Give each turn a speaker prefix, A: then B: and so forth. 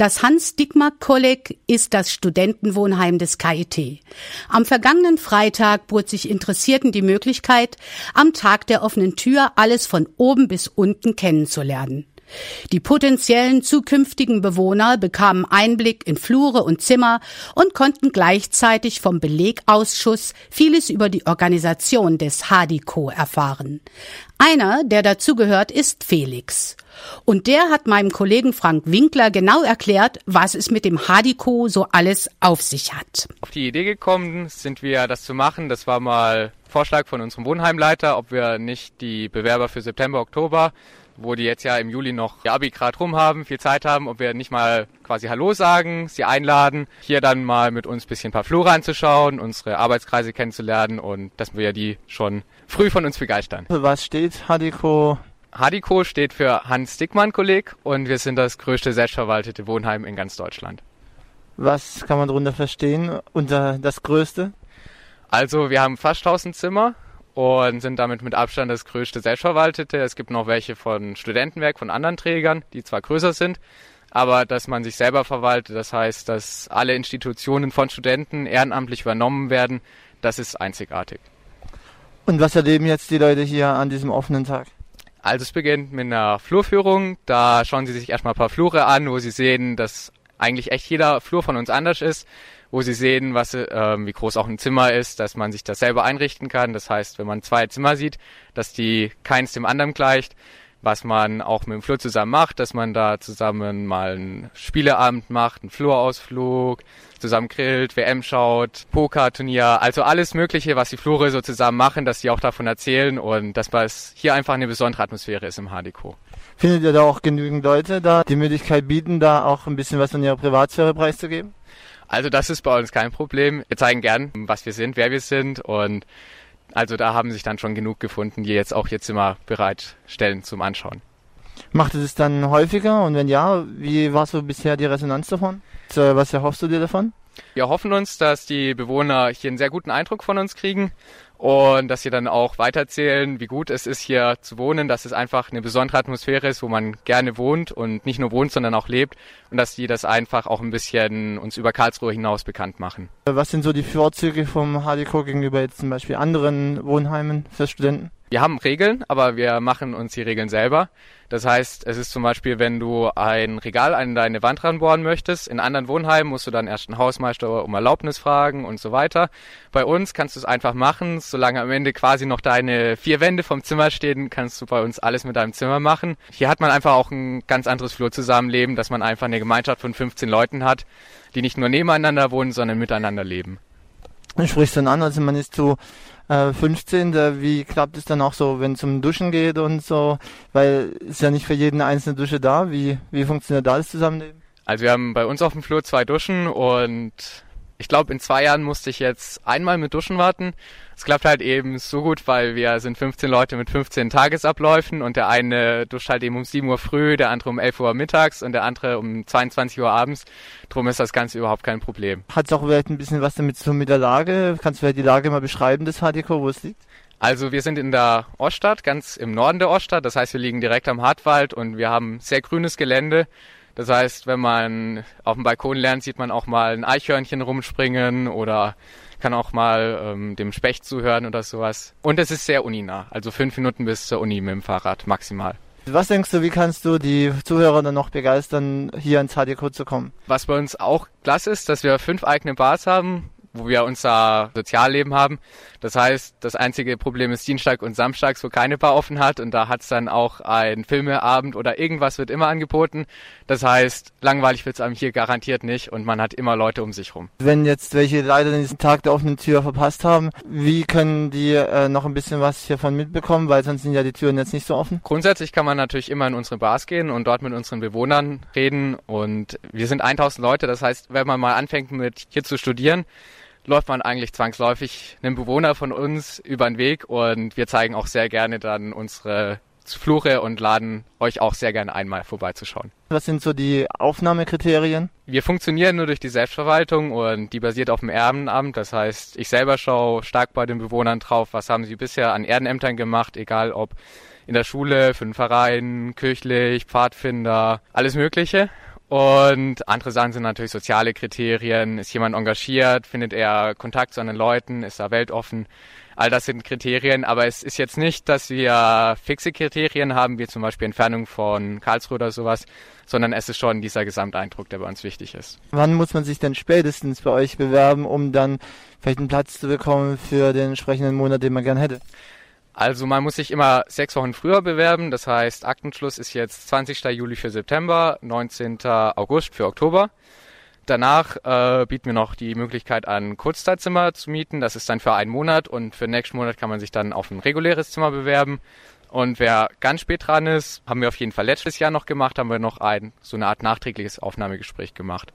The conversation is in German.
A: Das Hans-Dickmark-Kolleg ist das Studentenwohnheim des KIT. Am vergangenen Freitag bot sich Interessierten die Möglichkeit, am Tag der offenen Tür alles von oben bis unten kennenzulernen. Die potenziellen zukünftigen Bewohner bekamen Einblick in Flure und Zimmer und konnten gleichzeitig vom Belegausschuss vieles über die Organisation des Hadiko erfahren. Einer, der dazugehört, ist Felix. Und der hat meinem Kollegen Frank Winkler genau erklärt, was es mit dem Hadiko so alles auf sich hat.
B: Auf die Idee gekommen sind wir, das zu machen. Das war mal Vorschlag von unserem Wohnheimleiter, ob wir nicht die Bewerber für September, Oktober wo die jetzt ja im Juli noch ihr Abi gerade rum haben, viel Zeit haben, ob wir nicht mal quasi Hallo sagen, sie einladen, hier dann mal mit uns bisschen ein paar Flure anzuschauen, unsere Arbeitskreise kennenzulernen und dass wir die schon früh von uns begeistern.
C: Was steht Hadiko?
B: Hadiko steht für Hans Dickmann Kolleg und wir sind das größte selbstverwaltete Wohnheim in ganz Deutschland.
C: Was kann man darunter verstehen unter das größte?
B: Also wir haben fast 1000 Zimmer und sind damit mit Abstand das größte selbstverwaltete. Es gibt noch welche von Studentenwerk, von anderen Trägern, die zwar größer sind, aber dass man sich selber verwaltet, das heißt, dass alle Institutionen von Studenten ehrenamtlich übernommen werden, das ist einzigartig.
C: Und was erleben jetzt die Leute hier an diesem offenen Tag?
B: Also es beginnt mit einer Flurführung. Da schauen sie sich erstmal ein paar Flure an, wo sie sehen, dass eigentlich echt jeder Flur von uns anders ist wo sie sehen, was, äh, wie groß auch ein Zimmer ist, dass man sich das selber einrichten kann. Das heißt, wenn man zwei Zimmer sieht, dass die keins dem anderen gleicht, was man auch mit dem Flur zusammen macht, dass man da zusammen mal einen Spieleabend macht, einen Flurausflug, zusammen grillt, WM schaut, Pokerturnier, also alles Mögliche, was die Flure so zusammen machen, dass sie auch davon erzählen und dass es hier einfach eine besondere Atmosphäre ist im HDK.
C: Findet ihr da auch genügend Leute da, die Möglichkeit bieten, da auch ein bisschen was von ihrer Privatsphäre preiszugeben?
B: Also das ist bei uns kein Problem. Wir zeigen gern, was wir sind, wer wir sind und also da haben sich dann schon genug gefunden, die jetzt auch ihr Zimmer bereitstellen zum Anschauen.
C: Macht es dann häufiger und wenn ja, wie war so bisher die Resonanz davon? Was erhoffst du dir davon?
B: Wir hoffen uns, dass die Bewohner hier einen sehr guten Eindruck von uns kriegen und dass sie dann auch weiterzählen, wie gut es ist, hier zu wohnen, dass es einfach eine besondere Atmosphäre ist, wo man gerne wohnt und nicht nur wohnt, sondern auch lebt und dass die das einfach auch ein bisschen uns über Karlsruhe hinaus bekannt machen.
C: Was sind so die Vorzüge vom HDK gegenüber jetzt zum Beispiel anderen Wohnheimen für Studenten?
B: Wir haben Regeln, aber wir machen uns die Regeln selber. Das heißt, es ist zum Beispiel, wenn du ein Regal an deine Wand ranbohren möchtest, in anderen Wohnheimen musst du dann erst einen Hausmeister um Erlaubnis fragen und so weiter. Bei uns kannst du es einfach machen, solange am Ende quasi noch deine vier Wände vom Zimmer stehen, kannst du bei uns alles mit deinem Zimmer machen. Hier hat man einfach auch ein ganz anderes Flurzusammenleben, dass man einfach eine Gemeinschaft von 15 Leuten hat, die nicht nur nebeneinander wohnen, sondern miteinander leben.
C: Du sprichst dann an, also man ist so äh, 15. Wie klappt es dann auch so, wenn es um Duschen geht und so? Weil es ist ja nicht für jeden einzelne Dusche da. Wie, wie funktioniert da das Zusammenleben?
B: Also wir haben bei uns auf dem Flur zwei Duschen und ich glaube, in zwei Jahren musste ich jetzt einmal mit Duschen warten. Es klappt halt eben so gut, weil wir sind 15 Leute mit 15 Tagesabläufen und der eine duscht halt eben um 7 Uhr früh, der andere um 11 Uhr mittags und der andere um 22 Uhr abends. Drum ist das Ganze überhaupt kein Problem.
C: Hat es auch vielleicht ein bisschen was damit zu tun mit der Lage? Kannst du vielleicht die Lage mal beschreiben des HDK, wo es liegt?
B: Also wir sind in der Oststadt, ganz im Norden der Oststadt. Das heißt, wir liegen direkt am Hartwald und wir haben sehr grünes Gelände. Das heißt, wenn man auf dem Balkon lernt, sieht man auch mal ein Eichhörnchen rumspringen oder kann auch mal ähm, dem Specht zuhören oder sowas. Und es ist sehr uninah, also fünf Minuten bis zur Uni mit dem Fahrrad maximal.
C: Was denkst du, wie kannst du die Zuhörer dann noch begeistern, hier ins HDK zu kommen?
B: Was bei uns auch klasse ist, dass wir fünf eigene Bars haben, wo wir unser Sozialleben haben. Das heißt, das einzige Problem ist Dienstag und Samstags, wo keine Bar offen hat und da hat's dann auch ein Filmeabend oder irgendwas wird immer angeboten. Das heißt, langweilig wird's einem hier garantiert nicht und man hat immer Leute um sich rum.
C: Wenn jetzt welche leider diesen Tag der offenen Tür verpasst haben, wie können die äh, noch ein bisschen was hiervon mitbekommen, weil sonst sind ja die Türen jetzt nicht so offen?
B: Grundsätzlich kann man natürlich immer in unsere Bars gehen und dort mit unseren Bewohnern reden und wir sind 1000 Leute, das heißt, wenn man mal anfängt mit hier zu studieren, läuft man eigentlich zwangsläufig einem Bewohner von uns über den Weg und wir zeigen auch sehr gerne dann unsere Flure und laden euch auch sehr gerne einmal vorbeizuschauen.
C: Was sind so die Aufnahmekriterien?
B: Wir funktionieren nur durch die Selbstverwaltung und die basiert auf dem Ehrenamt. Das heißt, ich selber schaue stark bei den Bewohnern drauf, was haben sie bisher an Ehrenämtern gemacht, egal ob in der Schule, für den Verein, kirchlich, Pfadfinder, alles Mögliche. Und andere Sachen sind natürlich soziale Kriterien. Ist jemand engagiert? Findet er Kontakt zu anderen Leuten? Ist er weltoffen? All das sind Kriterien, aber es ist jetzt nicht, dass wir fixe Kriterien haben, wie zum Beispiel Entfernung von Karlsruhe oder sowas, sondern es ist schon dieser Gesamteindruck, der bei uns wichtig ist.
C: Wann muss man sich denn spätestens bei euch bewerben, um dann vielleicht einen Platz zu bekommen für den entsprechenden Monat, den man gern hätte?
B: Also man muss sich immer sechs Wochen früher bewerben. Das heißt, Aktenschluss ist jetzt 20. Juli für September, 19. August für Oktober. Danach äh, bieten wir noch die Möglichkeit an, Kurzzeitzimmer zu mieten. Das ist dann für einen Monat und für den nächsten Monat kann man sich dann auf ein reguläres Zimmer bewerben. Und wer ganz spät dran ist, haben wir auf jeden Fall letztes Jahr noch gemacht, haben wir noch ein so eine Art nachträgliches Aufnahmegespräch gemacht.